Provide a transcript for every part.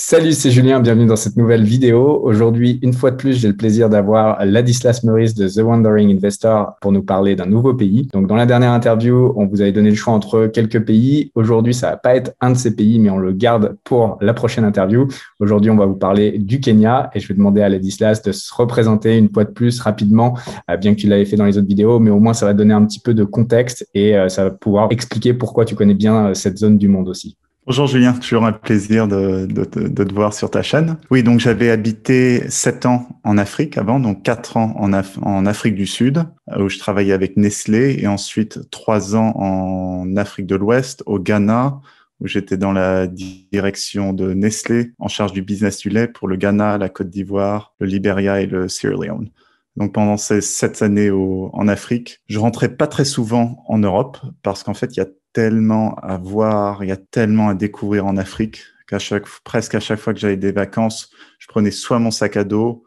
Salut, c'est Julien, bienvenue dans cette nouvelle vidéo. Aujourd'hui, une fois de plus, j'ai le plaisir d'avoir Ladislas Maurice de The Wandering Investor pour nous parler d'un nouveau pays. Donc, dans la dernière interview, on vous avait donné le choix entre quelques pays. Aujourd'hui, ça va pas être un de ces pays, mais on le garde pour la prochaine interview. Aujourd'hui, on va vous parler du Kenya et je vais demander à Ladislas de se représenter une fois de plus rapidement, euh, bien que tu l'avais fait dans les autres vidéos, mais au moins ça va donner un petit peu de contexte et euh, ça va pouvoir expliquer pourquoi tu connais bien euh, cette zone du monde aussi. Bonjour Julien, toujours un plaisir de, de, de, te voir sur ta chaîne. Oui, donc j'avais habité sept ans en Afrique avant, donc quatre ans en, en, Afrique du Sud, où je travaillais avec Nestlé, et ensuite trois ans en Afrique de l'Ouest, au Ghana, où j'étais dans la direction de Nestlé, en charge du business du lait pour le Ghana, la Côte d'Ivoire, le Liberia et le Sierra Leone. Donc pendant ces sept années en Afrique, je rentrais pas très souvent en Europe parce qu'en fait, il y a tellement à voir, il y a tellement à découvrir en Afrique qu'à chaque, presque à chaque fois que j'avais des vacances, je prenais soit mon sac à dos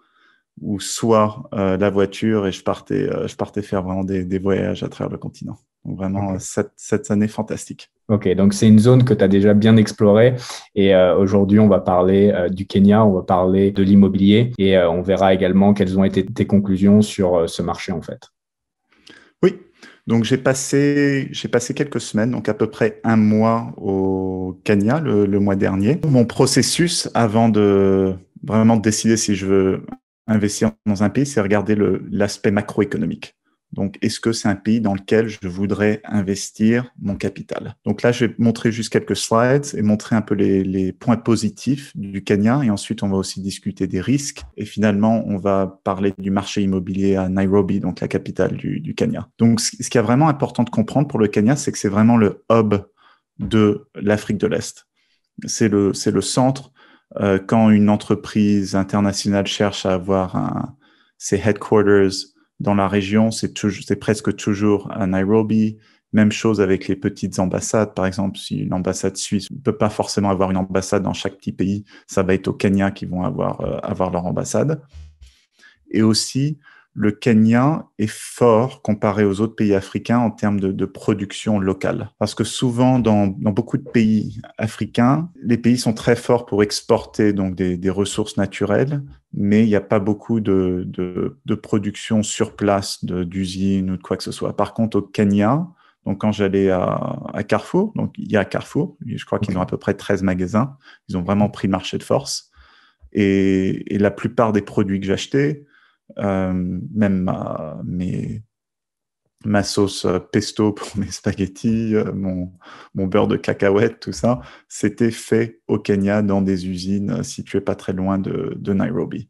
ou soit euh, la voiture et je partais, euh, je partais faire vraiment des, des, voyages à travers le continent. Donc vraiment, cette, cette année fantastique. Ok, donc c'est une zone que tu as déjà bien explorée et euh, aujourd'hui on va parler euh, du Kenya, on va parler de l'immobilier et euh, on verra également quelles ont été tes conclusions sur ce marché en fait. Donc j'ai passé, j'ai passé quelques semaines, donc à peu près un mois au Kenya le, le mois dernier. Mon processus avant de vraiment décider si je veux investir dans un pays, c'est regarder l'aspect macroéconomique. Donc, est-ce que c'est un pays dans lequel je voudrais investir mon capital? Donc là, je vais montrer juste quelques slides et montrer un peu les, les, points positifs du Kenya. Et ensuite, on va aussi discuter des risques. Et finalement, on va parler du marché immobilier à Nairobi, donc la capitale du, du Kenya. Donc, ce qui est vraiment important de comprendre pour le Kenya, c'est que c'est vraiment le hub de l'Afrique de l'Est. C'est le, c'est le centre. Euh, quand une entreprise internationale cherche à avoir un, ses headquarters dans la région, c'est c'est presque toujours à Nairobi. Même chose avec les petites ambassades. Par exemple, si une ambassade suisse ne peut pas forcément avoir une ambassade dans chaque petit pays, ça va être au Kenya qui vont avoir, euh, avoir leur ambassade. Et aussi, le Kenya est fort comparé aux autres pays africains en termes de, de production locale. Parce que souvent, dans, dans, beaucoup de pays africains, les pays sont très forts pour exporter donc des, des ressources naturelles, mais il n'y a pas beaucoup de, de, de production sur place d'usines ou de quoi que ce soit. Par contre, au Kenya, donc quand j'allais à, à, Carrefour, donc il y a Carrefour, je crois qu'ils ont à peu près 13 magasins, ils ont vraiment pris marché de force. Et, et la plupart des produits que j'achetais, même ma, mes, ma sauce euh, pesto pour mes spaghettis, euh, mon, mon, beurre de cacahuète, tout ça, c'était fait au Kenya dans des usines situées pas très loin de, de Nairobi.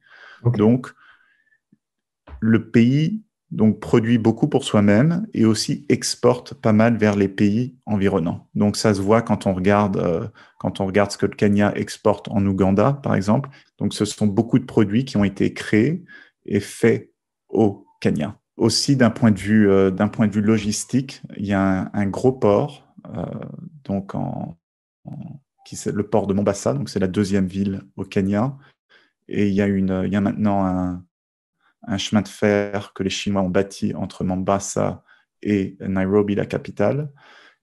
Donc, le pays donc, produit beaucoup pour soi-même et aussi exporte pas mal vers les pays environnants. Donc, ça se voit quand on regarde, euh, quand on regarde ce que le Kenya exporte en Ouganda, par exemple. Donc, ce sont beaucoup de produits qui ont été créés est fait au Kenya. Aussi, d'un point de vue, euh, point de vue logistique, il y a un, gros port, euh, donc en, qui c'est le port de Mombasa, donc c'est la deuxième ville au Kenya, et il y a une, il y a maintenant un, un chemin de fer que les Chinois ont bâti entre Mombasa et Nairobi, la capitale,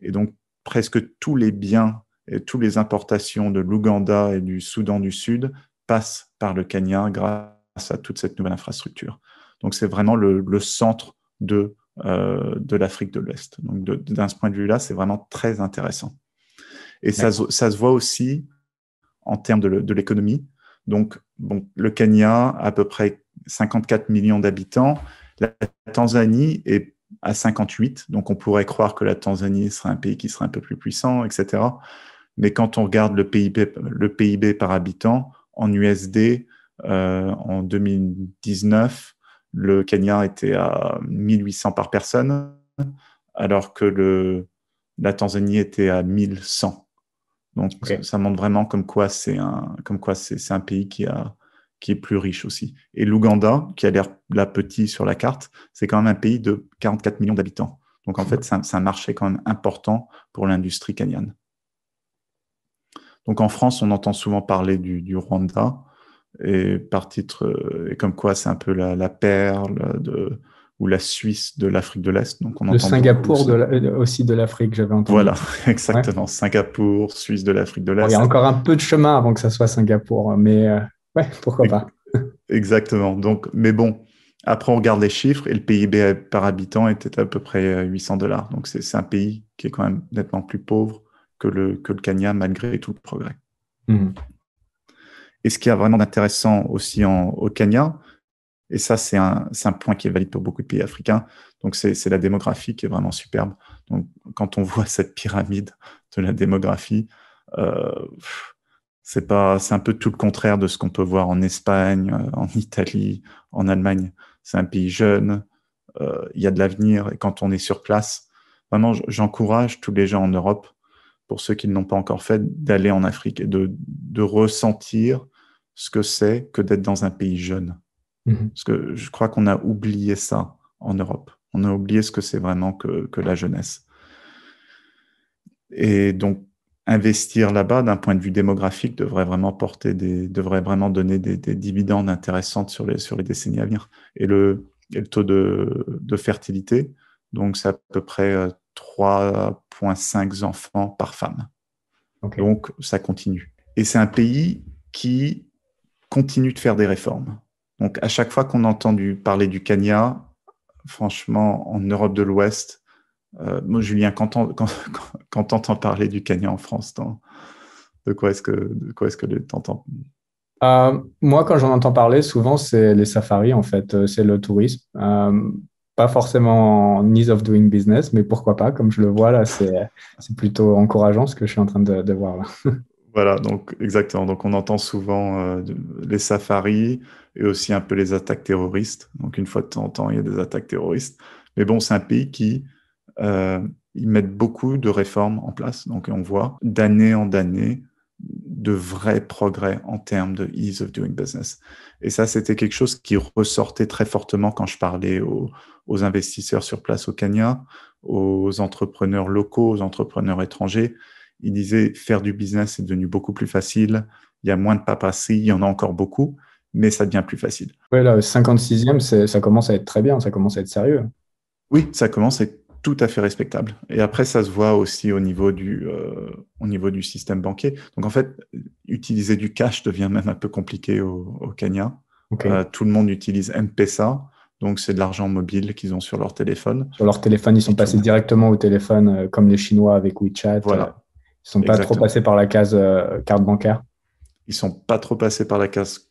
et donc presque tous les biens et toutes les importations de l'Ouganda et du Soudan du Sud passent par le Kenya grâce à toute cette nouvelle infrastructure. Donc c'est vraiment le, centre de, euh, de l'Afrique de l'Ouest. Donc d'un point de vue-là, c'est vraiment très intéressant. Et ça, ça, se voit aussi en termes de l'économie. Donc bon, le Kenya a à peu près 54 millions d'habitants. La Tanzanie est à 58, donc on pourrait croire que la Tanzanie serait un pays qui serait un peu plus puissant, etc. Mais quand on regarde le PIB, le PIB par habitant en USD, en 2019, le Kenya était à 1800 par personne, alors que le, la Tanzanie était à 1100. Donc, okay. ça montre vraiment comme quoi c'est un, comme quoi c'est, un pays qui, a, qui est plus riche aussi. Et l'Ouganda, qui a l'air la petit sur la carte, c'est quand même un pays de 44 millions d'habitants. Donc, en fait, c'est un, marché quand même important pour l'industrie kenyane. Donc, en France, on entend souvent parler du, du Rwanda et par titre, et comme quoi c'est un peu la, la perle de, ou la Suisse de l'Afrique de l'Est. Donc on le Singapour de aussi de l'Afrique, j'avais entendu. Voilà, exactement. Singapour, Suisse de l'Afrique de l'Est. il y a encore un peu de chemin avant que ça soit Singapour, mais euh, ouais, pourquoi pas. exactement. Donc, mais bon, après on regarde les chiffres et le PIB par habitant était à peu près 800 euh, dollars. Donc c'est un pays qui est quand même nettement plus pauvre que le, que le Kenya malgré tout le progrès. Mhm. Et ce qui est vraiment intéressant aussi au Kenya, et ça, c'est un, point qui est valide pour beaucoup de pays africains. Donc, c'est la démographie qui est vraiment superbe. Donc, quand on voit cette pyramide de la démographie, euh, c'est un peu tout le contraire de ce qu'on peut voir en Espagne, euh, en Italie, en Allemagne. C'est un pays jeune, euh, il y a de l'avenir. Et quand on est sur place, vraiment, j'encourage tous les gens en Europe, pour ceux qui ne l'ont pas encore fait, d'aller en Afrique et de, de ressentir ce que c'est que d'être dans un pays jeune. Mhm. Parce que je crois qu'on a oublié ça en Europe. On a oublié ce que c'est vraiment que, que, la jeunesse. Et donc, investir là-bas, d'un point de vue démographique, devrait vraiment porter des, devrait vraiment donner des, dividendes intéressantes sur les, sur les décennies à venir. Et le, le taux de, de fertilité, donc c'est à peu près euh, 3 4,5 enfants par femme. Donc, ça continue. Et c'est un pays qui continue de faire des réformes. Donc, à chaque fois qu'on a entendu parler du Kenya, franchement, en Europe de l'Ouest, euh, moi, Julien, quand on parler du Kenya en France, de quoi est-ce que, de euh, moi, quand j'en entends parler, souvent, c'est les safaris, en fait, euh, c'est le tourisme pas forcément en ease of doing business, mais pourquoi pas, comme je le vois là, c'est plutôt encourageant ce que je suis en train de, voir là. Voilà, donc exactement. Donc on entend souvent euh, les safaris et aussi un peu les attaques terroristes. Donc une fois de temps en temps, il y a des attaques terroristes. Mais bon, c'est un pays qui euh, ils mettent beaucoup de réformes en place. Donc on voit d'année en année de vrais progrès en termes de ease of doing business. Et ça, c'était quelque chose qui ressortait très fortement quand je parlais aux, aux investisseurs sur place au Kenya, aux entrepreneurs locaux, aux entrepreneurs étrangers il disait faire du business est devenu beaucoup plus facile. Il y a moins de papasserie, il y en a encore beaucoup, mais ça devient plus facile. Oui, là, 56e, ça commence à être très bien, ça commence à être sérieux. Oui, ça commence à être tout à fait respectable. Et après, ça se voit aussi au niveau du, euh, au niveau du système banquier. Donc, en fait, utiliser du cash devient même un peu compliqué au, Kenya. Euh, tout le monde utilise M-Pesa. Donc, c'est de l'argent mobile qu'ils ont sur leur téléphone. Sur leur téléphone, ils sont passés directement au téléphone, euh, comme les Chinois avec WeChat. Voilà. Ils sont pas trop passés par la case carte bancaire. Ils sont pas trop passés par la case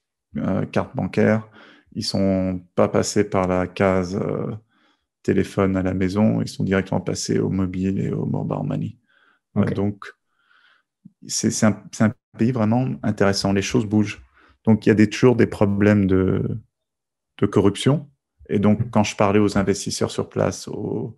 carte bancaire. Ils sont pas passés par la case téléphone à la maison. Ils sont directement passés au mobile et au mobile money. donc, c'est un, un, pays vraiment intéressant. Les choses bougent. Donc, il y a des, toujours des problèmes de, de corruption. Et donc, quand je parlais aux investisseurs sur place, aux,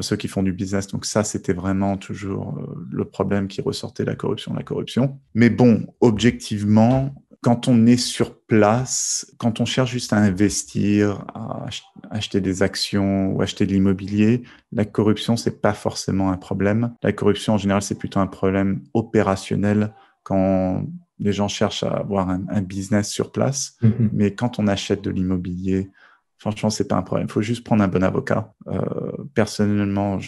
ceux qui font du business. Donc ça, c'était vraiment toujours euh, le problème qui ressortait, la corruption, la corruption. Mais bon, objectivement, quand on est sur place, quand on cherche juste à investir, à acheter des actions ou acheter de l'immobilier, la corruption, c'est pas forcément un problème. La corruption, en général, c'est plutôt un problème opérationnel quand les gens cherchent à avoir un, business sur place. Mm-hmm. Mais quand on achète de l'immobilier, Franchement, c'est pas un problème. Il faut juste prendre un bon avocat. Euh, personnellement,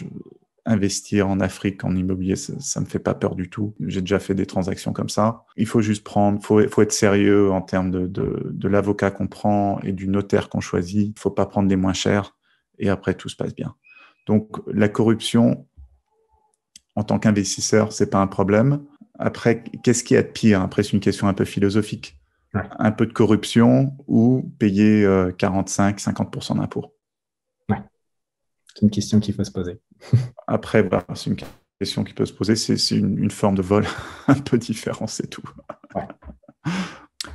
investir en Afrique en immobilier, ça, ne me fait pas peur du tout. J'ai déjà fait des transactions comme ça. Il faut juste prendre, faut, faut être sérieux en termes de, de, l'avocat qu'on prend et du notaire qu'on choisit. Il faut pas prendre les moins chers et après tout se passe bien. Donc la corruption, en tant qu'investisseur, c'est pas un problème. Après, qu'est-ce qui est de pire? Après, c'est une question un peu philosophique un peu de corruption ou payer 45-50% euh, d'impôts. C'est une question qu'il faut se poser. Après, c'est une question qui peut se poser. C'est une, forme de vol un peu différente, c'est tout.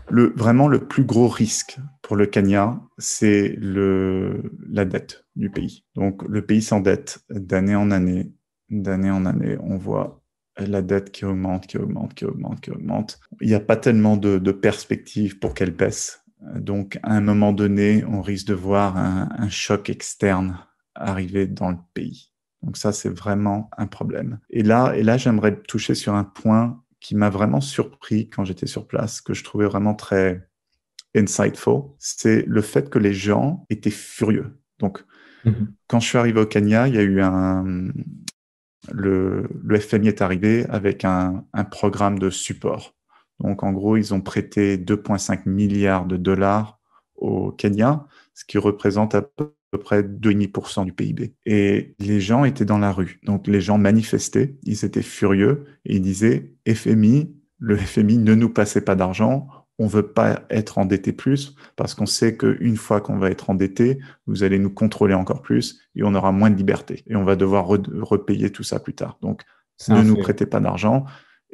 Le, vraiment, le plus gros risque pour le Kenya, c'est la dette du pays. Donc, le pays s'endette d'année en année. D'année en année, on voit la dette qui augmente, qui augmente, qui augmente, qui augmente. Il n'y a pas tellement de, de perspective pour qu'elle baisse. Donc, à un moment donné, on risque de voir un, choc externe arriver dans le pays. Donc ça, c'est vraiment un problème. Et là, et là, j'aimerais toucher sur un point qui m'a vraiment surpris quand j'étais sur place, que je trouvais vraiment très insightful, c'est le fait que les gens étaient furieux. Donc, Mhm. Quand je suis arrivé au Kenya, il y a eu un, le, le FMI est arrivé avec un, un, programme de support. Donc, en gros, ils ont prêté 2,5 milliards de dollars au Kenya, ce qui représente à peu près 2,5% du PIB. Et les gens étaient dans la rue. Donc, les gens manifestaient, ils étaient furieux et ils disaient FMI, le FMI ne nous passait pas d'argent, on veut pas être endetté plus parce qu'on sait qu'une fois qu'on va être endetté, vous allez nous contrôler encore plus et on aura moins de liberté et on va devoir repayer tout ça plus tard. Donc, ne nous prêtez pas d'argent.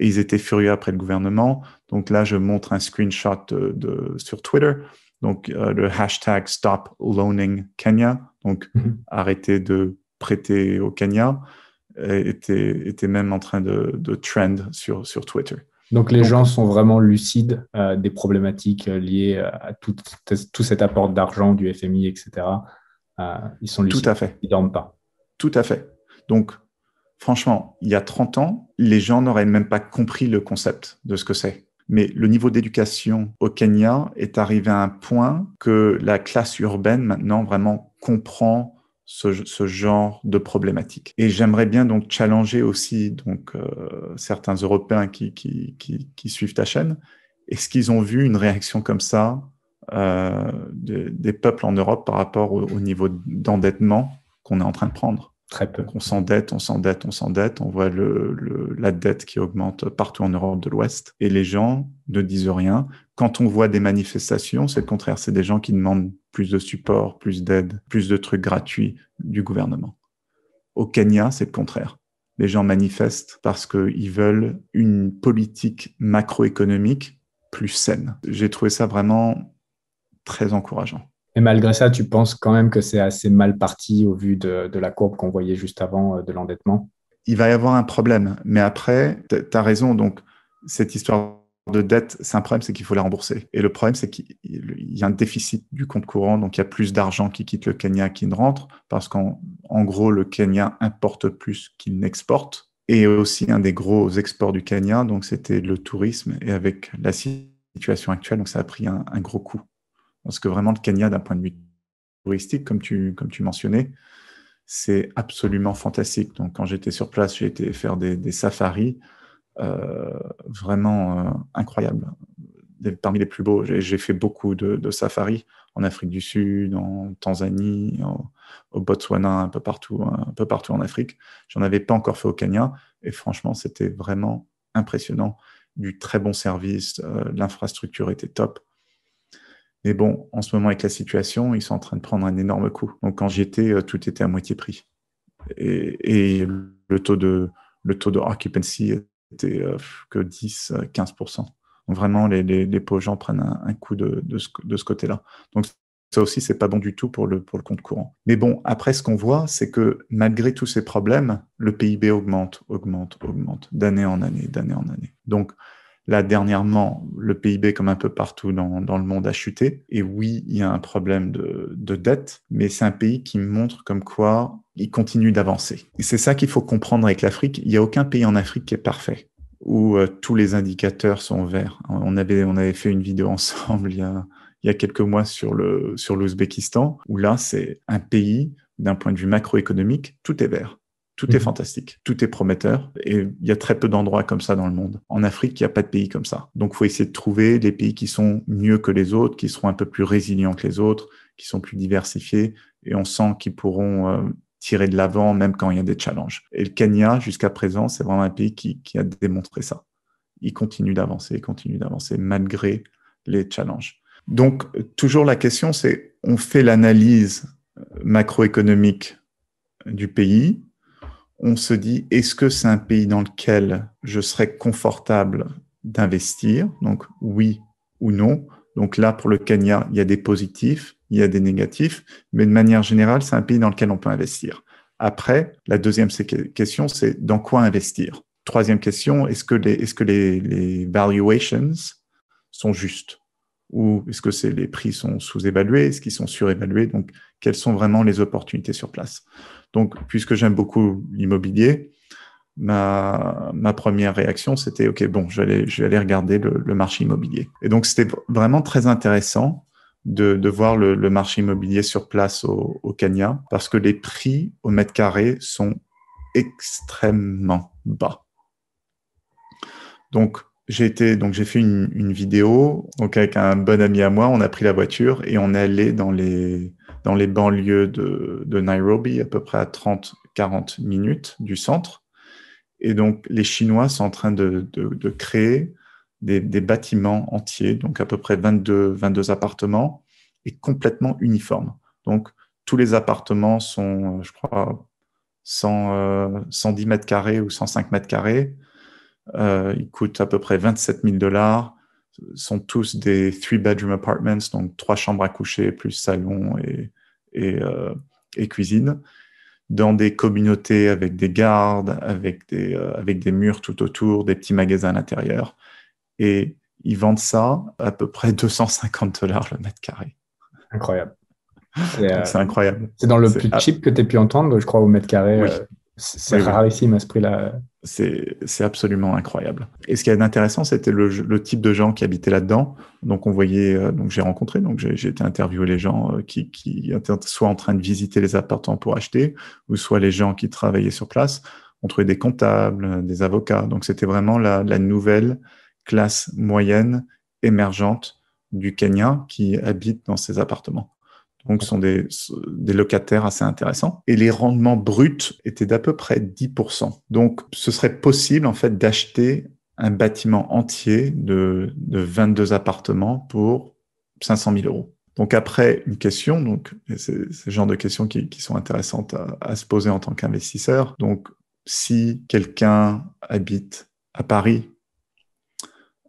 Et ils étaient furieux après le gouvernement. Donc là, je montre un screenshot de, sur Twitter. Donc, euh, le hashtag Stop Loaning Kenya, donc mhm. arrêter de prêter au Kenya, était, était même en train de, de trend sur, sur Twitter. Donc les gens sont vraiment lucides euh, des problématiques euh, liées euh, à tout, tout cet apport d'argent du FMI, etc. ils sont lucides. Tout à fait. Ils dorment pas. Tout à fait. Donc franchement, il y a 30 ans, les gens n'auraient même pas compris le concept de ce que c'est. Mais le niveau d'éducation au Kenya est arrivé à un point que la classe urbaine maintenant vraiment comprend ce, genre de problématique. Et j'aimerais bien donc challenger aussi donc euh, certains Européens qui, qui, qui, suivent ta chaîne. Est-ce qu'ils ont vu une réaction comme ça euh, des peuples en Europe par rapport au, au niveau d'endettement qu'on est en train de prendre? Très peu. on s'endette, on s'endette, on s'endette. On voit la dette qui augmente partout en Europe de l'Ouest. Et les gens ne disent rien. Quand on voit des manifestations, c'est le contraire. C'est des gens qui demandent plus de support, plus d'aide, plus de trucs gratuits du gouvernement. Au Kenya, c'est le contraire. Les gens manifestent parce qu'ils veulent une politique macroéconomique plus saine. J'ai trouvé ça vraiment très encourageant. Et malgré ça, tu penses quand même que c'est assez mal parti au vu de, la courbe qu'on voyait juste avant euh, de l'endettement? Il va y avoir un problème. Mais après, tu as raison. Donc, cette histoire de dette, c'est un problème, c'est qu'il faut la rembourser. Et le problème, c'est qu'il y a un déficit du compte courant, donc il y a plus d'argent qui quitte le Kenya qu'il ne rentre, parce qu'en gros, le Kenya importe plus qu'il n'exporte. Et aussi un des gros exports du Kenya, donc c'était le tourisme. Et avec la situation actuelle, donc ça a pris un gros coup. Parce que vraiment, le Kenya, d'un point de vue touristique, comme tu, comme tu mentionnais, c'est absolument fantastique. Donc, quand j'étais sur place, j'ai été faire des, safaris euh, vraiment euh, incroyables. parmi les plus beaux. J'ai fait beaucoup de, safaris en Afrique du Sud, en Tanzanie, au Botswana, un peu partout, un peu partout en Afrique. J'en avais pas encore fait au Kenya. Et franchement, c'était vraiment impressionnant. Du très bon service, euh, l'infrastructure était top. Mais bon, en ce moment, avec la situation, ils sont en train de prendre un énorme coup. Donc, quand j'y étais, euh, tout était à moitié prix. Et, le taux de, le taux de occupancy était euh, que 10, 15%. Donc, vraiment, les, pauvres gens prennent un, coup de, de ce, de ce côté-là. Donc, ça aussi, c'est pas bon du tout pour le, pour le compte courant. Mais bon, après, ce qu'on voit, c'est que malgré tous ces problèmes, le PIB augmente, augmente, augmente, d'année en année, d'année en année. Donc, Là, dernièrement, le PIB, comme un peu partout dans, le monde, a chuté. Et oui, il y a un problème de, dette, mais c'est un pays qui montre comme quoi il continue d'avancer. Et c'est ça qu'il faut comprendre avec l'Afrique. Il n'y a aucun pays en Afrique qui est parfait, où euh, tous les indicateurs sont verts. On avait, fait une vidéo ensemble il y a, quelques mois sur l'Ouzbékistan, où là, c'est un pays, d'un point de vue macroéconomique, tout est vert. Tout est mhm. fantastique, tout est prometteur et il y a très peu d'endroits comme ça dans le monde. En Afrique, il n'y a pas de pays comme ça. Donc, il faut essayer de trouver des pays qui sont mieux que les autres, qui seront un peu plus résilients que les autres, qui sont plus diversifiés et on sent qu'ils pourront euh, tirer de l'avant même quand il y a des challenges. Et le Kenya, jusqu'à présent, c'est vraiment un pays qui, qui a démontré ça. Il continue d'avancer, il continue d'avancer malgré les challenges. Donc, toujours la question, c'est on fait l'analyse macroéconomique du pays, on se dit, est-ce que c'est un pays dans lequel je serais confortable d'investir? Donc oui ou non. Donc là, pour le Kenya, il y a des positifs, il y a des négatifs, mais de manière générale, c'est un pays dans lequel on peut investir. Après, la deuxième question, c'est dans quoi investir? Troisième question, est-ce que les, est-ce que les, valuations sont justes? Ou est-ce que c'est les prix sont sous-évalués? Est-ce qu'ils sont surévalués? Donc, quelles sont vraiment les opportunités sur place? Donc, puisque j'aime beaucoup l'immobilier, ma, première réaction, c'était, OK, bon, je vais aller, je vais aller regarder le, marché immobilier. Et donc, c'était vraiment très intéressant de, voir le, marché immobilier sur place au, au Kenya parce que les prix au mètre carré sont extrêmement bas. Donc, j'ai fait une, vidéo, avec un bon ami à moi, on a pris la voiture et on est allé dans les, banlieues de, Nairobi, à peu près à 30-40 minutes du centre. Et donc, les Chinois sont en train de, créer des, bâtiments entiers, donc à peu près 22, 22 appartements, et complètement uniformes. Donc, tous les appartements sont, je crois, 100, 110 euh, mètres carrés ou 105 mètres carrés. Euh, ils coûtent à peu près 27 000 dollars. sont tous des three-bedroom apartments, donc trois chambres à coucher, plus salon et, et, euh, et, cuisine, dans des communautés avec des gardes, avec des, euh, avec des murs tout autour, des petits magasins à l'intérieur. Et ils vendent ça à peu près 250 dollars le mètre carré. Incroyable. C'est incroyable. C'est dans le plus cheap que tu aies pu entendre, je crois, au mètre carré. Euh, c'est rarissime à ce prix-là. C'est absolument incroyable. Et ce qui est intéressant, c'était le, le, type de gens qui habitaient là-dedans. Donc, on voyait, euh, donc j'ai rencontré, donc j'ai été interviewé les gens qui, qui étaient soit en train de visiter les appartements pour acheter, ou soit les gens qui travaillaient sur place. On trouvait des comptables, des avocats. Donc, c'était vraiment la, la nouvelle classe moyenne émergente du Kenya qui habite dans ces appartements. Donc, ce sont des, locataires assez intéressants. Et les rendements bruts étaient d'à peu près 10%. Donc, ce serait possible, en fait, d'acheter un bâtiment entier de, de 22 appartements pour 500 000 euros. Donc, après, une question, donc, c'est ce genre de questions qui, sont intéressantes à, se poser en tant qu'investisseur. Donc, si quelqu'un habite à Paris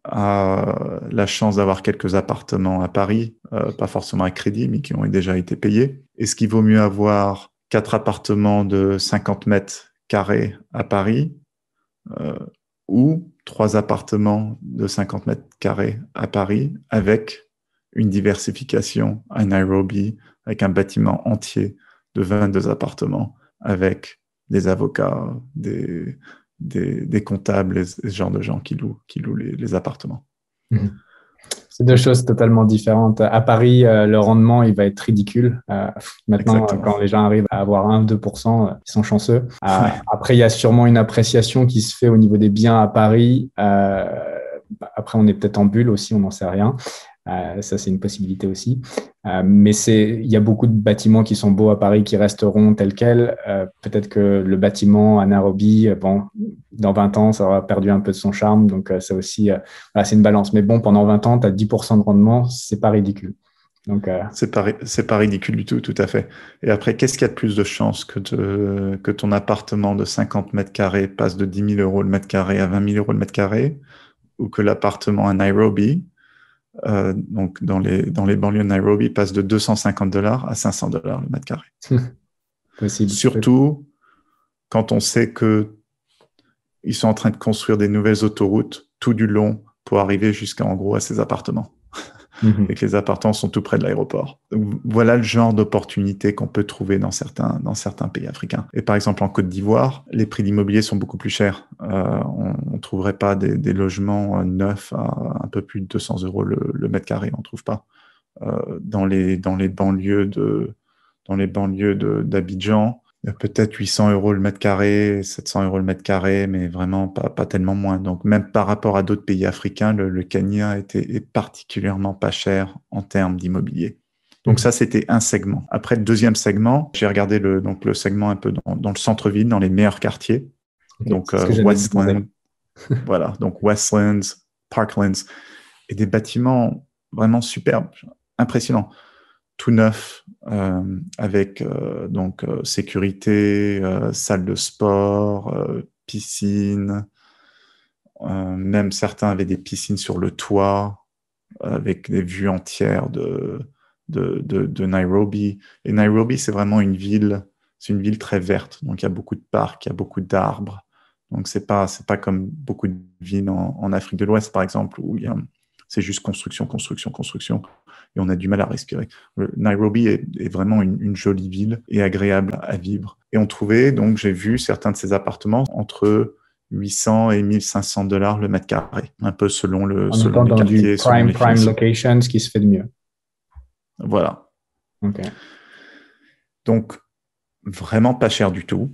a la chance d'avoir quelques appartements à Paris, euh, pas forcément à crédit, mais qui ont déjà été payés. Est-ce qu'il vaut mieux avoir quatre appartements de 50 mètres carrés à Paris euh, ou trois appartements de 50 mètres carrés à Paris avec une diversification à Nairobi, avec un bâtiment entier de 22 appartements, avec des avocats, des, des, comptables et ce genre de gens qui louent, qui louent les, appartements. Mhm. C'est deux choses totalement différentes. À Paris, euh, le rendement, il va être ridicule. Euh, maintenant, quand les gens arrivent à avoir 1-2%, euh, ils sont chanceux. Après, il y a sûrement une appréciation qui se fait au niveau des biens à Paris. après, on est peut-être en bulle aussi, on n'en sait rien. Euh, ça, c'est une possibilité aussi. Euh, mais il y a beaucoup de bâtiments qui sont beaux à Paris qui resteront tels quels. Euh, peut-être que le bâtiment à Nairobi, bon, dans 20 ans, ça aura perdu un peu de son charme. Donc, ça aussi, c'est une balance. Mais bon, pendant 20 ans, tu as 10% de rendement, c'est pas ridicule. Donc, c'est pas, pas ridicule du tout, tout à fait. Et après, qu'est-ce qui a de plus de chances que, de, que ton appartement de 50 mètres carrés passe de 10 000 euros le mètre carré à 20 000 euros le mètre carré, ou que l'appartement à Nairobi euh, donc dans les, dans les banlieues de Nairobi, passe de 250 dollars à 500 dollars le mètre carré. Possible. Surtout quand on sait que ils sont en train de construire des nouvelles autoroutes tout du long pour arriver jusqu'à en gros à ces appartements. Mhm. et que les appartements sont tout près de l'aéroport. Voilà le genre d'opportunité qu'on peut trouver dans certains, dans certains pays africains. Et par exemple, en Côte d'Ivoire, les prix d'immobilier sont beaucoup plus chers. Euh, on ne trouverait pas des, logements neufs à un peu plus de 200 euros le, mètre carré, on ne trouve pas. Euh, dans, les, dans les banlieues de dans les banlieues d'Abidjan, peut-être 800 euros le mètre carré, 700 euros le mètre carré, mais vraiment pas, pas tellement moins. Donc même par rapport à d'autres pays africains, le, le Kenya était, est particulièrement pas cher en termes d'immobilier. Donc ça, c'était un segment. Après, le deuxième segment, j'ai regardé le, donc, le segment un peu dans, dans le centre-ville, dans les meilleurs quartiers. donc euh, voilà, donc Westlands, Parklands, et des bâtiments vraiment superbes, impressionnants tout neuf euh, avec euh, donc euh, sécurité, salle de sport, piscine. même certains avaient des piscines sur le toit avec des vues entières de, de, Nairobi. Et Nairobi, c'est vraiment une ville, c'est une ville très verte. Donc il y a beaucoup de parcs, il y a beaucoup d'arbres. Donc c'est pas pas comme beaucoup de villes en, en Afrique de l'Ouest par exemple où il y a c'est juste construction, construction, construction et on a du mal à respirer. Nairobi est, vraiment une, jolie ville et agréable à vivre. Et on trouvait, donc j'ai vu certains de ces appartements entre 800 et 1500 dollars le mètre carré, un peu selon le, selon les quartiers. prime, prime location, ce qui se fait de mieux. Voilà. Donc, vraiment pas cher du tout.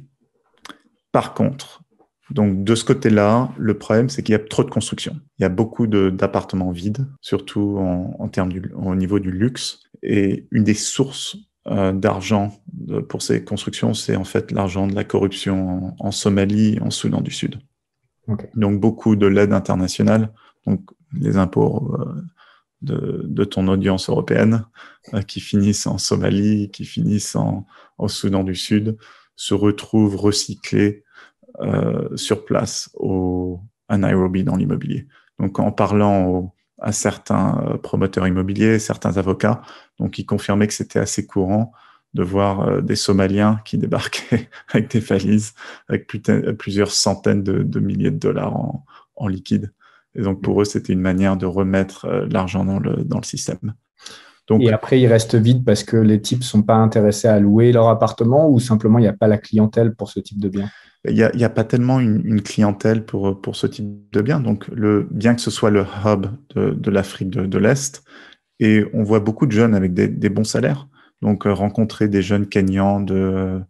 Par contre, donc de ce côté-là, le problème, c'est qu'il y a trop de construction. Il y a beaucoup d'appartements vides, surtout en, termes au niveau du luxe. Et une des sources euh, d'argent pour ces constructions, c'est en fait l'argent de la corruption en, Somalie, en Soudan du Sud. Donc beaucoup de l'aide internationale, donc les impôts euh, de, ton audience européenne, euh, qui finissent en Somalie, qui finissent en, au Soudan du Sud, se retrouvent recyclés euh, sur place au, à Nairobi dans l'immobilier. Donc en parlant à certains euh, promoteurs immobiliers, certains avocats, donc ils confirmaient que c'était assez courant de voir euh, des Somaliens qui débarquaient avec des valises, avec plusieurs centaines de, milliers de dollars en, liquide. Et donc pour eux, c'était une manière de remettre l'argent dans le, dans le système. Donc, et après, ils restent vides parce que les types sont pas intéressés à louer leur appartement ou simplement il n'y a pas la clientèle pour ce type de bien? Il n'y a, a, pas tellement une, clientèle pour, pour ce type de bien. Donc, le, bien que ce soit le hub de, de l'Afrique de, l'Est, et on voit beaucoup de jeunes avec des, des bons salaires. Donc, euh, rencontrer des jeunes Kenyans de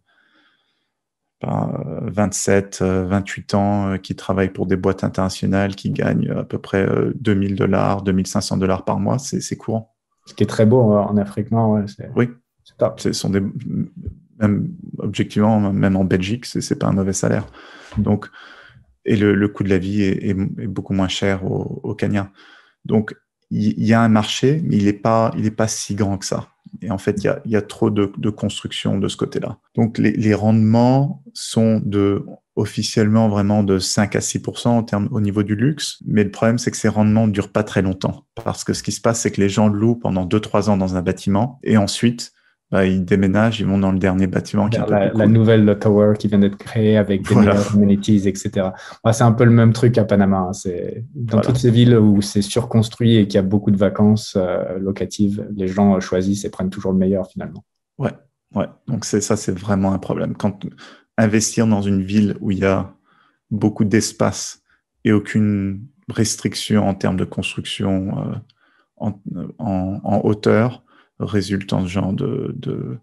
27, ben, 28 euh, ans euh, qui travaillent pour des boîtes internationales, qui gagnent à peu près 2000 dollars, 2500 dollars par mois, c'est courant. Ce qui est très beau en Afrique, non Oui. Ce sont des, même objectivement, même en Belgique, c'est, pas un mauvais salaire. Donc, et le, coût de la vie est, beaucoup moins cher au, Kenya. Donc, il y, a un marché, mais il n'est pas, pas si grand que ça. Et en fait, il y a, trop de, construction de ce côté-là. Donc, les, rendements sont de officiellement vraiment de 5 à 6 en au niveau du luxe. Mais le problème, c'est que ces rendements ne durent pas très longtemps. Parce que ce qui se passe, c'est que les gens louent pendant 2-3 ans dans un bâtiment et ensuite, bah, ils déménagent, ils vont dans le dernier bâtiment. Qui la, la, nouvelle tower qui vient d'être créée avec des meilleures amenities, etc. c'est un peu le même truc à Panama. Hein. C'est dans toutes ces villes où c'est surconstruit et qu'il y a beaucoup de vacances euh, locatives, les gens choisissent et prennent toujours le meilleur finalement. Ouais, ouais. Donc c'est ça, c'est vraiment un problème. Quand investir dans une ville où il y a beaucoup d'espace et aucune restriction en termes de construction euh, en, en, en hauteur, résultant ce genre de, de,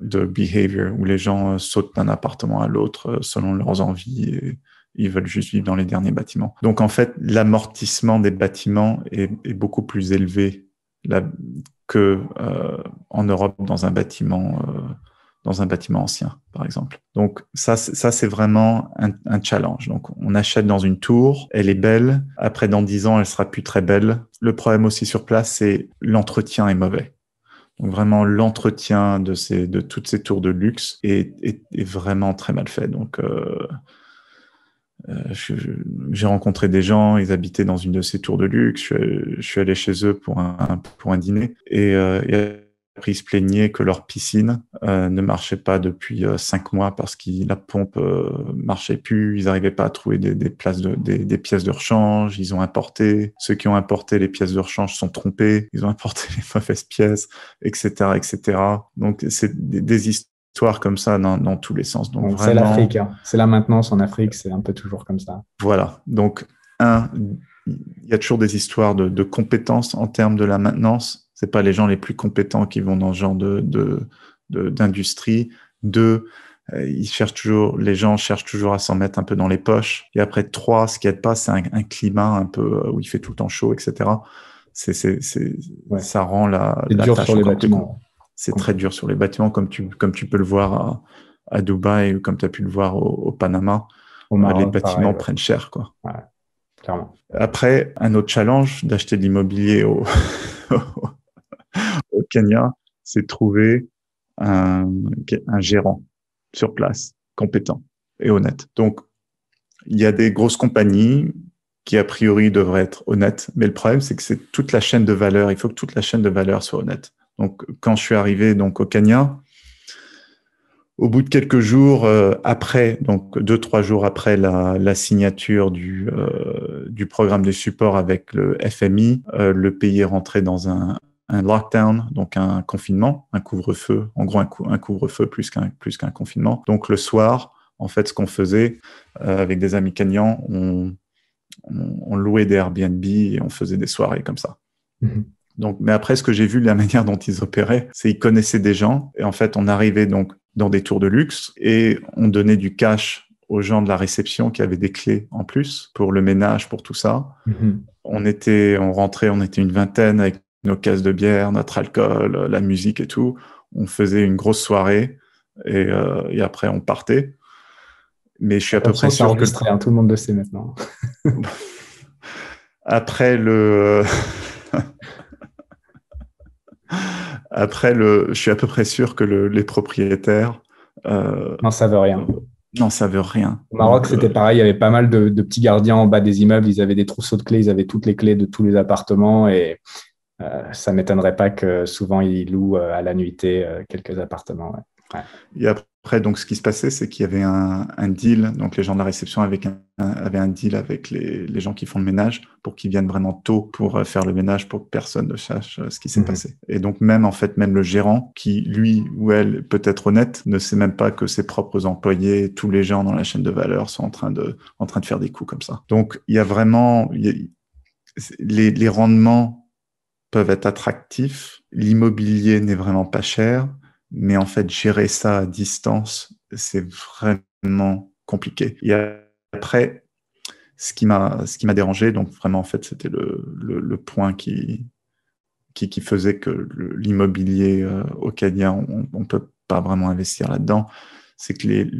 de behavior où les gens euh, sautent d'un appartement à l'autre euh, selon leurs envies et ils veulent juste vivre dans les derniers bâtiments. Donc en fait, l'amortissement des bâtiments est, beaucoup plus élevé là, que euh, en Europe dans un bâtiment dans un bâtiment ancien, par exemple. Donc ça, ça c'est vraiment un, un, challenge. Donc on achète dans une tour, elle est belle. Après, dans dix ans, elle sera plus très belle. Le problème aussi sur place, c'est l'entretien est mauvais. Donc vraiment l'entretien de ces de toutes ces tours de luxe est, est, est vraiment très mal fait. Donc euh, euh j'ai rencontré des gens, ils habitaient dans une de ces tours de luxe. Je, je suis allé chez eux pour un pour un dîner et, euh, et ils se plaignaient que leur piscine euh, ne marchait pas depuis euh, cinq mois parce que la pompe euh, marchait plus, ils n'arrivaient pas à trouver des, des places de, des, des, pièces de rechange, ils ont importé, ceux qui ont importé les pièces de rechange sont trompés, ils ont importé les mauvaises pièces, etc., etc. Donc c'est des, histoires comme ça dans, dans tous les sens. Donc, c'est l'Afrique, hein. c'est la maintenance en Afrique, c'est un peu toujours comme ça. Voilà. Donc un, il y a toujours des histoires de, de compétences en termes de la maintenance c'est pas les gens les plus compétents qui vont dans ce genre de, d'industrie. Deux, euh, ils cherchent toujours, les gens cherchent toujours à s'en mettre un peu dans les poches. Et après, trois, ce qui aide pas, c'est un, climat un peu euh, où il fait tout le temps chaud, etc. C'est, ça rend la, la dur sur les bâtiments. C'est très dur sur les bâtiments, comme tu, comme tu peux le voir à, Dubaï ou comme tu as pu le voir au, Panama. les bâtiments prennent cher, quoi. clairement. Après, un autre challenge d'acheter de l'immobilier au, au Kenya, c'est trouver un, gérant sur place, compétent et honnête. Donc, il y a des grosses compagnies qui a priori devraient être honnêtes, mais le problème c'est que c'est toute la chaîne de valeur. Il faut que toute la chaîne de valeur soit honnête. Donc, quand je suis arrivé donc au Kenya, au bout de quelques jours euh, après, donc deux trois jours après la, signature du euh, du programme de support avec le FMI, euh, le pays est rentré dans un, un lockdown, donc un confinement, un couvre-feu, en gros un, un couvre-feu plus qu'un plus qu'un confinement. Donc le soir, en fait, ce qu'on faisait euh, avec des amis kenyans, on, on, louait des Airbnb et on faisait des soirées comme ça. Mhm. Donc, mais après, ce que j'ai vu, la manière dont ils opéraient, c'est qu'ils connaissaient des gens. Et en fait, on arrivait donc dans des tours de luxe et on donnait du cash aux gens de la réception qui avaient des clés en plus pour le ménage, pour tout ça. Mm-hmm. On était, on rentrait, on était une vingtaine avec nos caisses de bière, notre alcool, la musique et tout. On faisait une grosse soirée et, euh, et après on partait. Mais je suis à peu près sûr que hein, tout le monde le sait maintenant. après le après le, je suis à peu près sûr que le, les propriétaires euh, non, ça veut rien. Non, ça veut rien. Au Maroc, c'était euh, pareil. Il y avait pas mal de, petits gardiens en bas des immeubles. Ils avaient des trousseaux de clés. Ils avaient toutes les clés de tous les appartements. Et euh, ça m'étonnerait pas que souvent ils louent à la nuitée quelques appartements. Ouais. Et après, donc, ce qui se passait, c'est qu'il y avait un, deal. Donc, les gens de la réception avaient un, avaient un deal avec les, les, gens qui font le ménage pour qu'ils viennent vraiment tôt pour euh, faire le ménage pour que personne ne sache euh, ce qui s'est mhm. passé. Et donc, même, en fait, même le gérant qui, lui ou elle, peut être honnête, ne sait même pas que ses propres employés, tous les gens dans la chaîne de valeur sont en train de, en train de faire des coups comme ça. Donc, il y a vraiment, les, les rendements peuvent être attractifs. L'immobilier n'est vraiment pas cher mais en fait, gérer ça à distance, c'est vraiment compliqué. Et après, ce qui m'a, ce qui m'a dérangé, donc vraiment, en fait, c'était le, point qui, qui, faisait que l'immobilier euh, au Kenya, on ne peut pas vraiment investir là-dedans, c'est que les,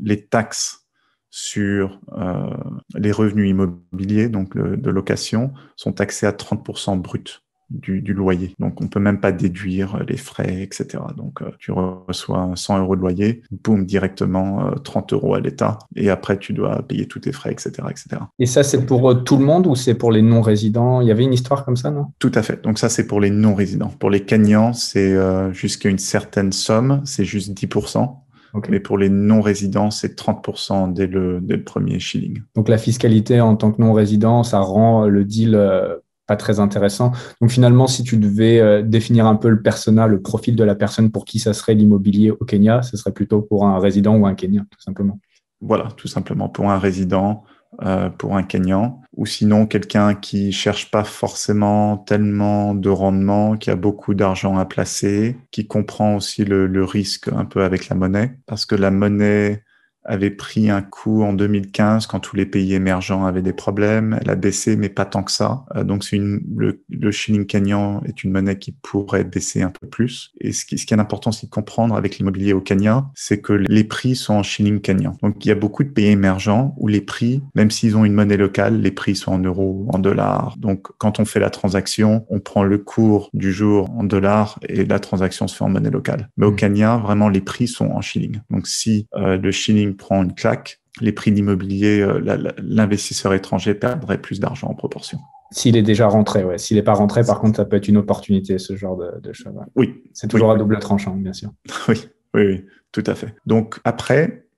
les taxes sur euh, les revenus immobiliers, donc de location, sont taxés à 30% brut du, loyer. Donc, on peut même pas déduire les frais, etc. Donc, euh, tu reçois 100 euros de loyer, boum, directement 30 euh, euros à l'État, et après, tu dois payer tous tes frais, etc., etc. Et ça, c'est pour euh, tout le monde ou c'est pour les non-résidents? Il y avait une histoire comme ça, non? Tout à fait. Donc, ça, c'est pour les non-résidents. Pour les Kenyans, c'est jusqu'à une certaine somme, c'est juste 10%. Mais pour les non-résidents, c'est 30% dès le, dès le premier shilling. Donc la fiscalité en tant que non-résident, ça rend le deal pas très intéressant. Donc finalement, si tu devais euh, définir un peu le persona, le profil de la personne pour qui ça serait l'immobilier au Kenya, ce serait plutôt pour un résident ou un Kenyan, tout simplement. Voilà, tout simplement pour un résident, euh, pour un Kenyan, ou sinon quelqu'un qui cherche pas forcément tellement de rendement, qui a beaucoup d'argent à placer, qui comprend aussi le, le risque un peu avec la monnaie, parce que la monnaie avait pris un coup en 2015 quand tous les pays émergents avaient des problèmes. Elle a baissé, mais pas tant que ça. Euh, donc, c'est une, le, le shilling kenyan est une monnaie qui pourrait baisser un peu plus. Et ce qui, ce qui est important, c'est de comprendre avec l'immobilier au Kenya, c'est que les prix sont en shilling kenyan. Donc, il y a beaucoup de pays émergents où les prix, même s'ils ont une monnaie locale, les prix sont en euros, en dollars. Donc, quand on fait la transaction, on prend le cours du jour en dollars et la transaction se fait en monnaie locale. Mais au mmh. Kenya, vraiment, les prix sont en shilling. Donc, si euh, le shilling prend une claque, les prix d'immobilier, euh, l'investisseur étranger perdrait plus d'argent en proportion. S'il est déjà rentré, ouais. S'il n'est pas rentré, par contre, ça peut être une opportunité, ce genre de, de choses. Oui. C'est toujours à double tranchant, bien sûr. Oui, oui, oui, tout à fait. Donc après,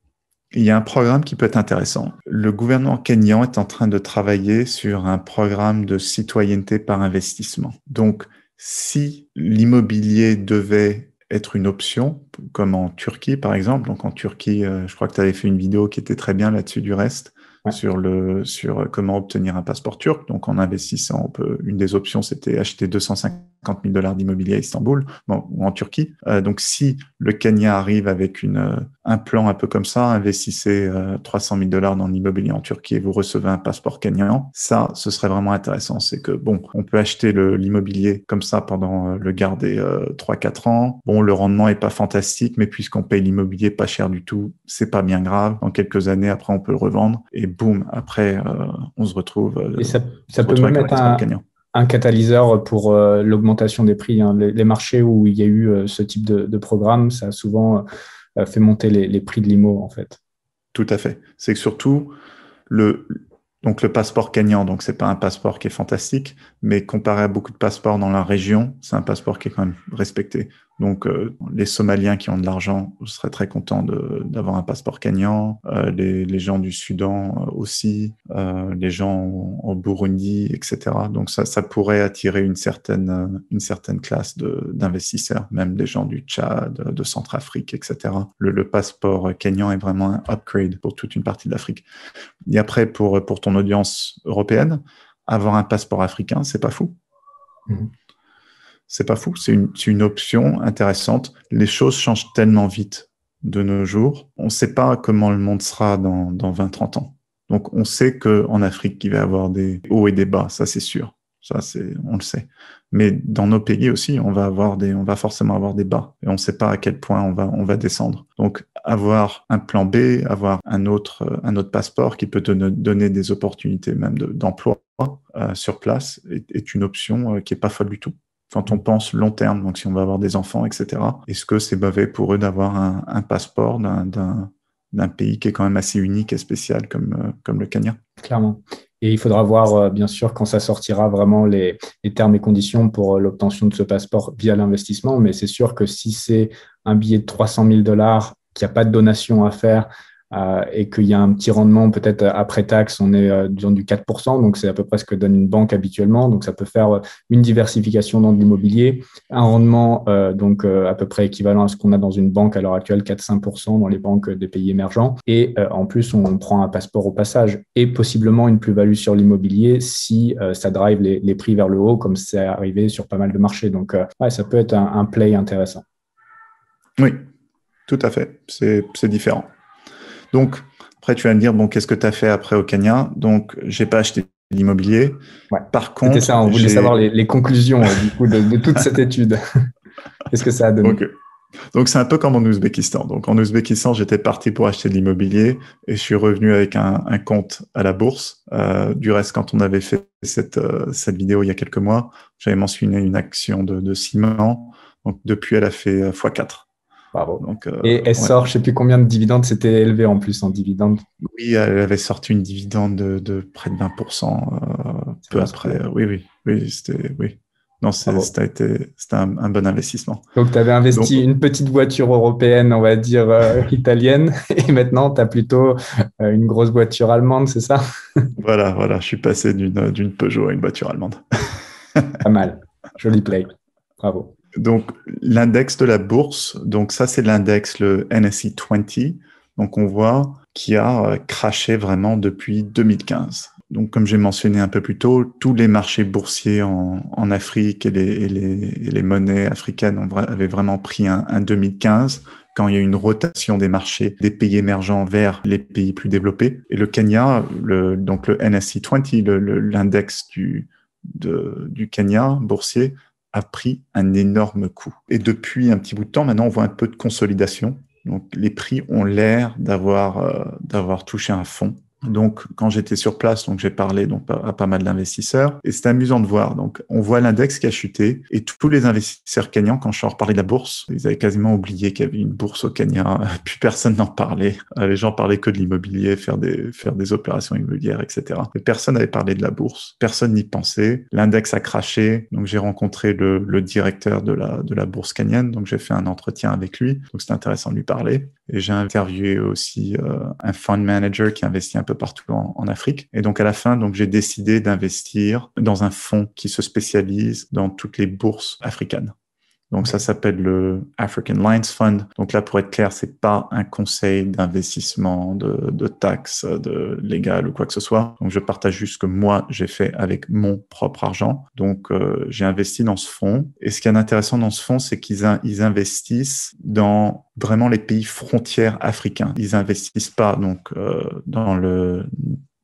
il y a un programme qui peut être intéressant. Le gouvernement kenyan est en train de travailler sur un programme de citoyenneté par investissement. Donc, si l'immobilier devait être une option, comme en Turquie par exemple. Donc en Turquie, euh, je crois que tu avais fait une vidéo qui était très bien là-dessus du reste sur le sur comment obtenir un passeport turc. Donc en investissant, on peut, une des options c'était acheter 250 000 dollars d'immobilier à Istanbul bon, ou en Turquie. Euh, donc si le Kenya arrive avec une euh, un plan un peu comme ça, investissez euh, 300 000 dollars dans l'immobilier en Turquie et vous recevez un passeport kenyan, ça ce serait vraiment intéressant. C'est que bon, on peut acheter l'immobilier comme ça pendant euh, le garder 3-4 ans. Bon, le rendement est pas fantastique, mais puisqu'on paye l'immobilier pas cher du tout, c'est pas bien grave. En quelques années après, on peut le revendre et boum, après, euh, on se retrouve. Euh, et ça, peut même être un, catalyseur pour euh, l'augmentation des prix. Hein. Les, marchés où il y a eu ce type de, programme, ça a souvent fait monter les, prix de l'IMO, en fait. Tout à fait. C'est que surtout, le, donc le passeport kenyan, donc c'est pas un passeport qui est fantastique, mais comparé à beaucoup de passeports dans la région, c'est un passeport qui est quand même respecté. Donc, euh, les Somaliens qui ont de l'argent seraient très contents d'avoir un passeport kenyan, euh, les, gens du Soudan euh, aussi, les gens au, Burundi, etc. Donc, ça, pourrait attirer une certaine, classe d'investisseurs, même des gens du Tchad, de Centrafrique, etc. Le, passeport kenyan est vraiment un upgrade pour toute une partie de l'Afrique. Et après, pour, ton audience européenne, avoir un passeport africain, c'est pas fou. Mmh. C'est pas fou, c'est une, option intéressante. Les choses changent tellement vite de nos jours. On ne sait pas comment le monde sera dans, dans 20-30 ans. Donc, on sait qu'en Afrique, il va y avoir des hauts et des bas, ça c'est sûr. Ça, c'est, on le sait. Mais dans nos pays aussi, on va avoir des, on va forcément avoir des bas. Et on ne sait pas à quel point on va, descendre. Donc, avoir un plan B, avoir un autre, autre passeport qui peut te donner des opportunités même d'emploi euh, sur place est, est, une option euh, qui est pas folle du tout quand on pense long terme, donc si on va avoir des enfants, etc., est-ce que c'est mauvais pour eux d'avoir un, passeport d'un pays qui est quand même assez unique et spécial comme, euh, le Kenya? Clairement. Et il faudra voir, euh, bien sûr, quand ça sortira vraiment les, les termes et conditions pour euh, l'obtention de ce passeport via l'investissement. Mais c'est sûr que si c'est un billet de 300 000 dollars, qu'il n'y a pas de donation à faire, euh, et qu'il y a un petit rendement peut-être après taxe, on est euh, disons du 4%, donc c'est à peu près ce que donne une banque habituellement. Donc ça peut faire euh, une diversification dans l'immobilier, un rendement donc à peu près équivalent à ce qu'on a dans une banque à l'heure actuelle, 4-5% dans les banques des pays émergents. Et en plus, on prend un passeport au passage et possiblement une plus-value sur l'immobilier si ça drive les, prix vers le haut, comme c'est arrivé sur pas mal de marchés. Donc ça peut être un play intéressant. Oui, tout à fait. C'est différent. Donc, après, tu vas me dire, bon, qu'est-ce que tu as fait après au Kenya? Donc, j'ai pas acheté l'immobilier. Ouais. Par contre, c'était ça, on voulait savoir les, conclusions euh, du coup, de, toute cette étude. qu'est-ce que ça a donné? Donc, c'est un peu comme en Ouzbékistan. Donc, en Ouzbékistan, j'étais parti pour acheter de l'immobilier et je suis revenu avec un, un compte à la bourse. Euh, du reste, quand on avait fait cette, euh, cette vidéo il y a quelques mois, j'avais mentionné une action de, de ciment. Donc, depuis, elle a fait x4. Bravo. Donc, euh, et elle sort, je ne sais plus combien de dividendes c'était élevé en plus en dividendes. Oui, elle avait sorti une dividende de, de près de 20% euh, peu après. Oui, oui, oui, c'était oui. Non, c'était un, un, bon investissement. Donc, tu avais investi une petite voiture européenne, on va dire euh, italienne, et maintenant, tu as plutôt euh, une grosse voiture allemande, c'est ça? Voilà, voilà, je suis passé d'une Peugeot à une voiture allemande. Pas mal. Joli play. Bravo. Donc, l'index de la bourse, donc ça, c'est l'index, le NSE 20. Donc, on voit qui a euh, craché vraiment depuis 2015. Donc, comme j'ai mentionné un peu plus tôt, tous les marchés boursiers en, Afrique et les, monnaies africaines avaient vraiment pris un, un, 2015 quand il y a une rotation des marchés des pays émergents vers les pays plus développés. Et le Kenya, donc le NSE 20, l'index du, du Kenya boursier, a pris un énorme coup. Et depuis un petit bout de temps, maintenant, on voit un peu de consolidation. Donc, les prix ont l'air d'avoir euh, d'avoir touché un fond. Donc, quand j'étais sur place, donc j'ai parlé donc à pas mal d'investisseurs et c'est amusant de voir. Donc, on voit l'index qui a chuté et tous les investisseurs kenyans, quand je leur parlais de la bourse, ils avaient quasiment oublié qu'il y avait une bourse au Kenya. Plus personne n'en parlait. Euh, les gens parlaient que de l'immobilier, faire des opérations immobilières, etc. Mais personne n'avait parlé de la bourse. Personne n'y pensait. L'index a craché. Donc, j'ai rencontré le, directeur de la de la bourse kenyane. Donc, j'ai fait un entretien avec lui. Donc, c'était intéressant de lui parler. J'ai interviewé aussi euh, un fund manager qui investit un peu partout en, en Afrique. Et donc à la fin, donc j'ai décidé d'investir dans un fonds qui se spécialise dans toutes les bourses africaines. Donc ça s'appelle le African Lines Fund. Donc là, pour être clair, c'est pas un conseil d'investissement, de, de taxes, de légal ou quoi que ce soit. Donc je partage juste ce que moi j'ai fait avec mon propre argent. Donc euh, j'ai investi dans ce fonds. Et ce qui est intéressant dans ce fonds, c'est qu'ils ils investissent dans vraiment les pays frontières africains. Ils investissent pas donc euh, dans le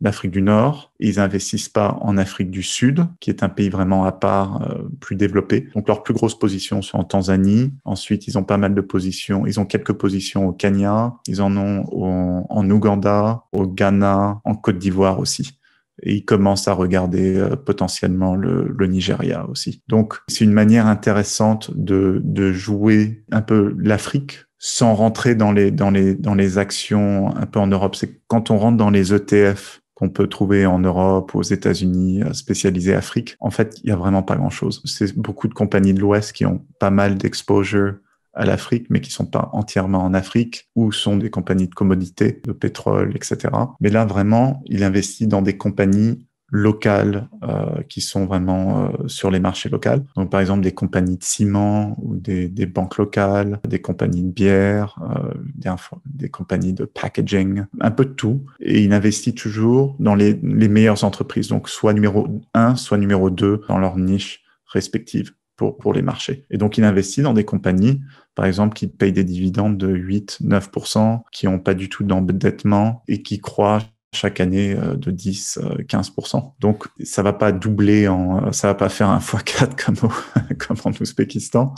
d'Afrique du Nord. Ils investissent pas en Afrique du Sud, qui est un pays vraiment à part, euh, plus développé. Donc leurs plus grosses positions sont en Tanzanie. Ensuite, ils ont pas mal de positions. Ils ont quelques positions au Kenya. Ils en ont au, en Ouganda, au Ghana, en Côte d'Ivoire aussi. Et ils commencent à regarder euh, potentiellement le, le, Nigeria aussi. Donc c'est une manière intéressante de, de jouer un peu l'Afrique sans rentrer dans les dans les dans les actions un peu en Europe. C'est quand on rentre dans les ETF qu'on peut trouver en Europe aux États-Unis euh, spécialisés Afrique, en fait, il y a vraiment pas grand-chose. C'est beaucoup de compagnies de l'Ouest qui ont pas mal d'exposure à l'Afrique, mais qui sont pas entièrement en Afrique, ou sont des compagnies de commodités, de pétrole, etc. Mais là, vraiment, il investit dans des compagnies locales euh, qui sont vraiment euh, sur les marchés locaux. Donc par exemple des compagnies de ciment ou des, des banques locales, des compagnies de bière, euh, des, des, compagnies de packaging, un peu de tout. Et il investit toujours dans les, les meilleures entreprises, donc soit numéro un, soit numéro 2 dans leur niche respective. pour, pour les marchés. Et donc, il investit dans des compagnies, par exemple, qui payent des dividendes de 8, 9%, qui n'ont pas du tout d'endettement et qui croient chaque année euh, de 10, 15%. Euh, donc, ça va pas doubler en, ça va pas faire un x4 comme, comme en Ouzbékistan,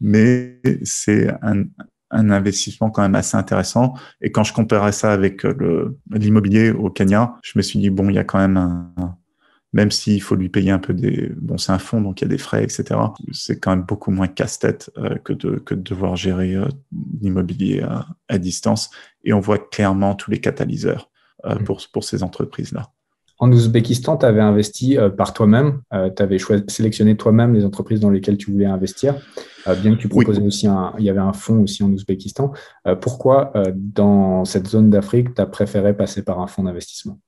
mais c'est un, un investissement quand même assez intéressant. Et quand je comparais ça avec l'immobilier au Kenya, je me suis dit, bon, il y a quand même un, même s'il faut lui payer un peu des, bon, c'est un fonds, donc il y a des frais, etc. C'est quand même beaucoup moins casse-tête euh, que, de, que de devoir gérer euh, l'immobilier à, distance. Et on voit clairement tous les catalyseurs euh. Pour, pour ces entreprises-là. En Ouzbékistan, tu avais investi par toi-même, tu avais sélectionné toi-même les entreprises dans lesquelles tu voulais investir, bien que tu proposais aussi un, il y avait un fonds aussi en Ouzbékistan. pourquoi dans cette zone d'Afrique, tu as préféré passer par un fonds d'investissement?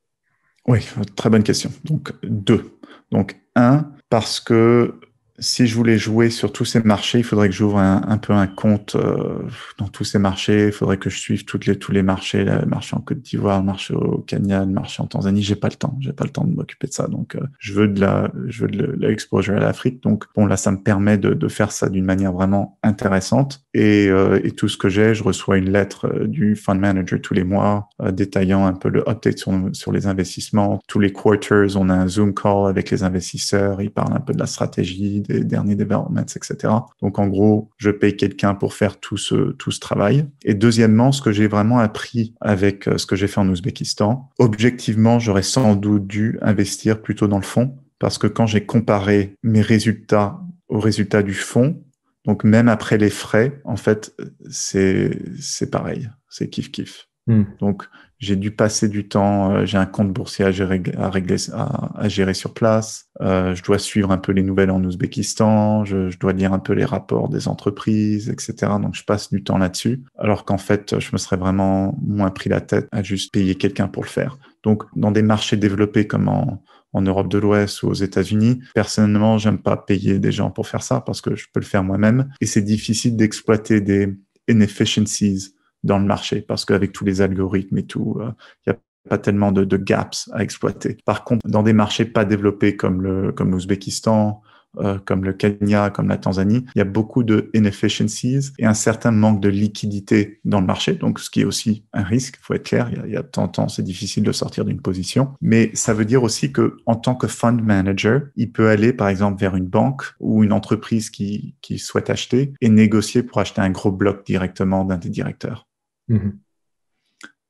Oui, très bonne question. Donc, deux. Donc, un, parce que si je voulais jouer sur tous ces marchés, il faudrait que j'ouvre un, peu un compte euh, dans tous ces marchés. Il faudrait que je suive toutes les, tous les marchés, le marché en Côte d'Ivoire, le marché au Kenya, le marché en Tanzanie. J'ai pas le temps. J'ai pas le temps de m'occuper de ça. Donc, euh, je veux de la, je veux de l'exposure à l'Afrique. Donc, bon, là, ça me permet de, de faire ça d'une manière vraiment intéressante. Et, euh, et tout ce que j'ai, je reçois une lettre du fund manager tous les mois détaillant un peu le update sur, les investissements. Tous les quarters, on a un Zoom call avec les investisseurs. Ils parlent un peu de la stratégie des derniers developments, etc. Donc en gros, je paye quelqu'un pour faire tout ce, travail. Et deuxièmement, ce que j'ai vraiment appris avec euh, ce que j'ai fait en Ouzbékistan, objectivement, j'aurais sans doute dû investir plutôt dans le fond parce que quand j'ai comparé mes résultats aux résultats du fonds, donc même après les frais, en fait, c'est c'est pareil, c'est kiff kiff. Hmm. Donc j'ai dû passer du temps, euh, j'ai un compte boursier à gérer, à, régler, à, gérer sur place, euh, je dois suivre un peu les nouvelles en Ouzbékistan, je, je, dois lire un peu les rapports des entreprises, etc. Donc je passe du temps là-dessus, alors qu'en fait, je me serais vraiment moins pris la tête à juste payer quelqu'un pour le faire. Donc dans des marchés développés comme en, en Europe de l'Ouest ou aux États-Unis. Personnellement, j'aime pas payer des gens pour faire ça parce que je peux le faire moi-même et c'est difficile d'exploiter des inefficiencies dans le marché parce qu'avec tous les algorithmes et tout, il euh, n'y a pas tellement de, de, gaps à exploiter. Par contre, dans des marchés pas développés comme comme l'Ouzbékistan, euh, comme le Kenya, comme la Tanzanie, il y a beaucoup de inefficiencies et un certain manque de liquidité dans le marché. Donc, ce qui est aussi un risque, il faut être clair. Il y a, il y a de temps c'est difficile de sortir d'une position. Mais ça veut dire aussi que, en tant que fund manager, il peut aller, par exemple, vers une banque ou une entreprise qui, qui souhaite acheter et négocier pour acheter un gros bloc directement d'un des directeurs. Mhm.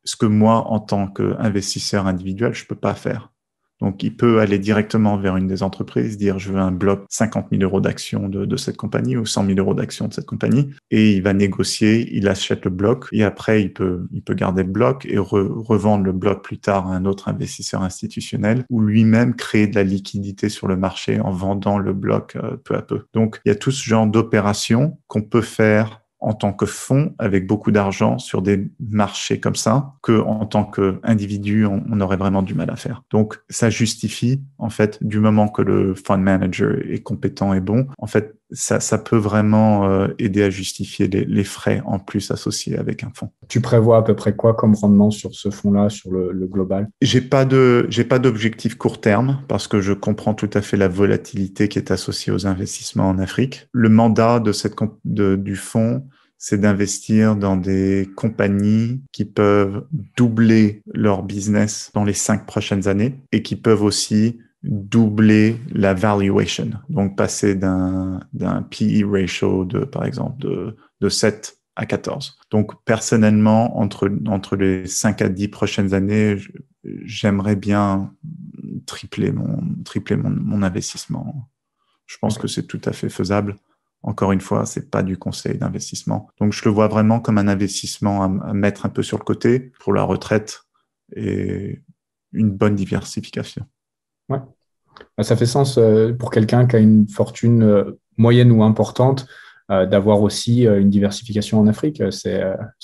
Ce que moi, en tant qu'investisseur individuel, je peux pas faire. Donc, il peut aller directement vers une des entreprises, dire je veux un bloc 50 000 euros d'actions de, cette compagnie ou 100 000 euros d'actions de cette compagnie, et il va négocier, il achète le bloc, et après il peut, il peut garder le bloc et revendre le bloc plus tard à un autre investisseur institutionnel, ou lui-même créer de la liquidité sur le marché en vendant le bloc euh, peu à peu. Donc, il y a tout ce genre d'opérations qu'on peut faire en tant que fonds avec beaucoup d'argent sur des marchés comme ça que en tant qu'individu on, on, aurait vraiment du mal à faire. Donc ça justifie en fait du moment que le fund manager est compétent et bon, en fait ça, ça peut vraiment euh, aider à justifier les, les, frais en plus associés avec un fonds. Tu prévois à peu près quoi comme rendement sur ce fonds-là, sur le, le global? J'ai pas de j'ai pas d'objectif court terme parce que je comprends tout à fait la volatilité qui est associée aux investissements en Afrique. Le mandat de cette de, du fonds c'est d'investir dans des compagnies qui peuvent doubler leur business dans les cinq prochaines années et qui peuvent aussi doubler la valuation. Donc, passer d'un, PE ratio de, par exemple, de, de 7 à 14. Donc, personnellement, entre, entre les 5 à 10 prochaines années, j'aimerais bien tripler mon, tripler mon, mon investissement. Je pense que c'est tout à fait faisable. Encore une fois, c'est pas du conseil d'investissement. Donc, je le vois vraiment comme un investissement à, mettre un peu sur le côté pour la retraite et une bonne diversification. Ouais. Bah, ça fait sens euh, pour quelqu'un qui a une fortune euh, moyenne ou importante euh, d'avoir aussi une diversification en Afrique. C'est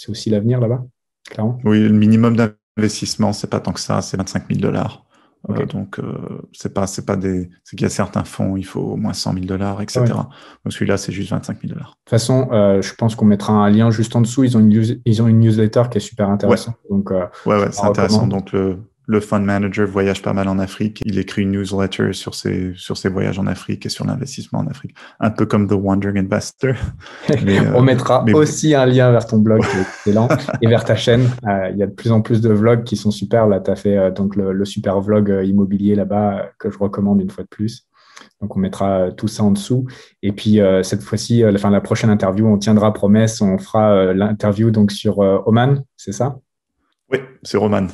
aussi l'avenir là-bas, clairement. Oui, le minimum d'investissement, c'est pas tant que ça, c'est 25 000 dollars. Euh, donc, euh, c'est pas, c'est pas des, c'est qu'il y a certains fonds, il faut au moins 100 000 dollars, etc. Donc, celui-là, c'est juste 25 000 dollars. De toute façon, euh, je pense qu'on mettra un lien juste en dessous. Ils ont une, ils ont une newsletter qui est super intéressante. Ouais. Donc, ouais, ouais, c'est intéressant. Donc, le, le fund manager voyage pas mal en Afrique. Il écrit une newsletter sur ses, sur ses voyages en Afrique et sur l'investissement en Afrique. Un peu comme The Wandering Investor. On mettra aussi un lien vers ton blog qui est excellent et vers ta chaîne. il y a de plus en plus de vlogs qui sont super. Là, tu as fait donc le, le, super vlog immobilier là-bas que je recommande une fois de plus. Donc, on mettra tout ça en dessous. Et puis, euh, cette fois-ci, euh, la, la prochaine interview, on tiendra promesse, on fera euh, l'interview donc sur Oman, c'est ça? Oui, sur Oman.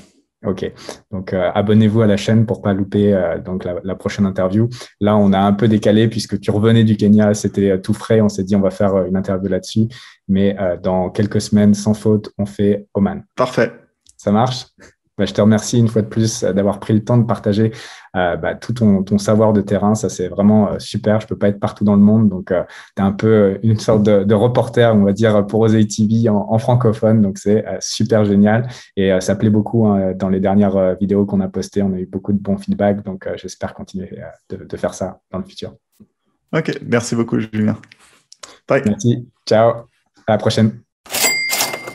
Ok, donc abonnez-vous à la chaîne pour pas louper donc la, prochaine interview. Là, on a un peu décalé puisque tu revenais du Kenya, c'était tout frais. On s'est dit on va faire une interview là-dessus, mais dans quelques semaines, sans faute, on fait Oman. Parfait. Ça marche? Bah, je te remercie une fois de plus euh, d'avoir pris le temps de partager euh, bah, tout ton, savoir de terrain. Ça, c'est vraiment euh, super. Je peux pas être partout dans le monde. Donc, tu es un peu une sorte de, reporter, on va dire, pour Osei TV en, francophone. Donc, c'est super génial. Et ça plaît beaucoup hein, dans les dernières vidéos qu'on a postées. On a eu beaucoup de bons feedbacks. Donc, j'espère continuer de, de, faire ça dans le futur. OK. Merci beaucoup, Julien. Bye. Merci. Ciao. À la prochaine.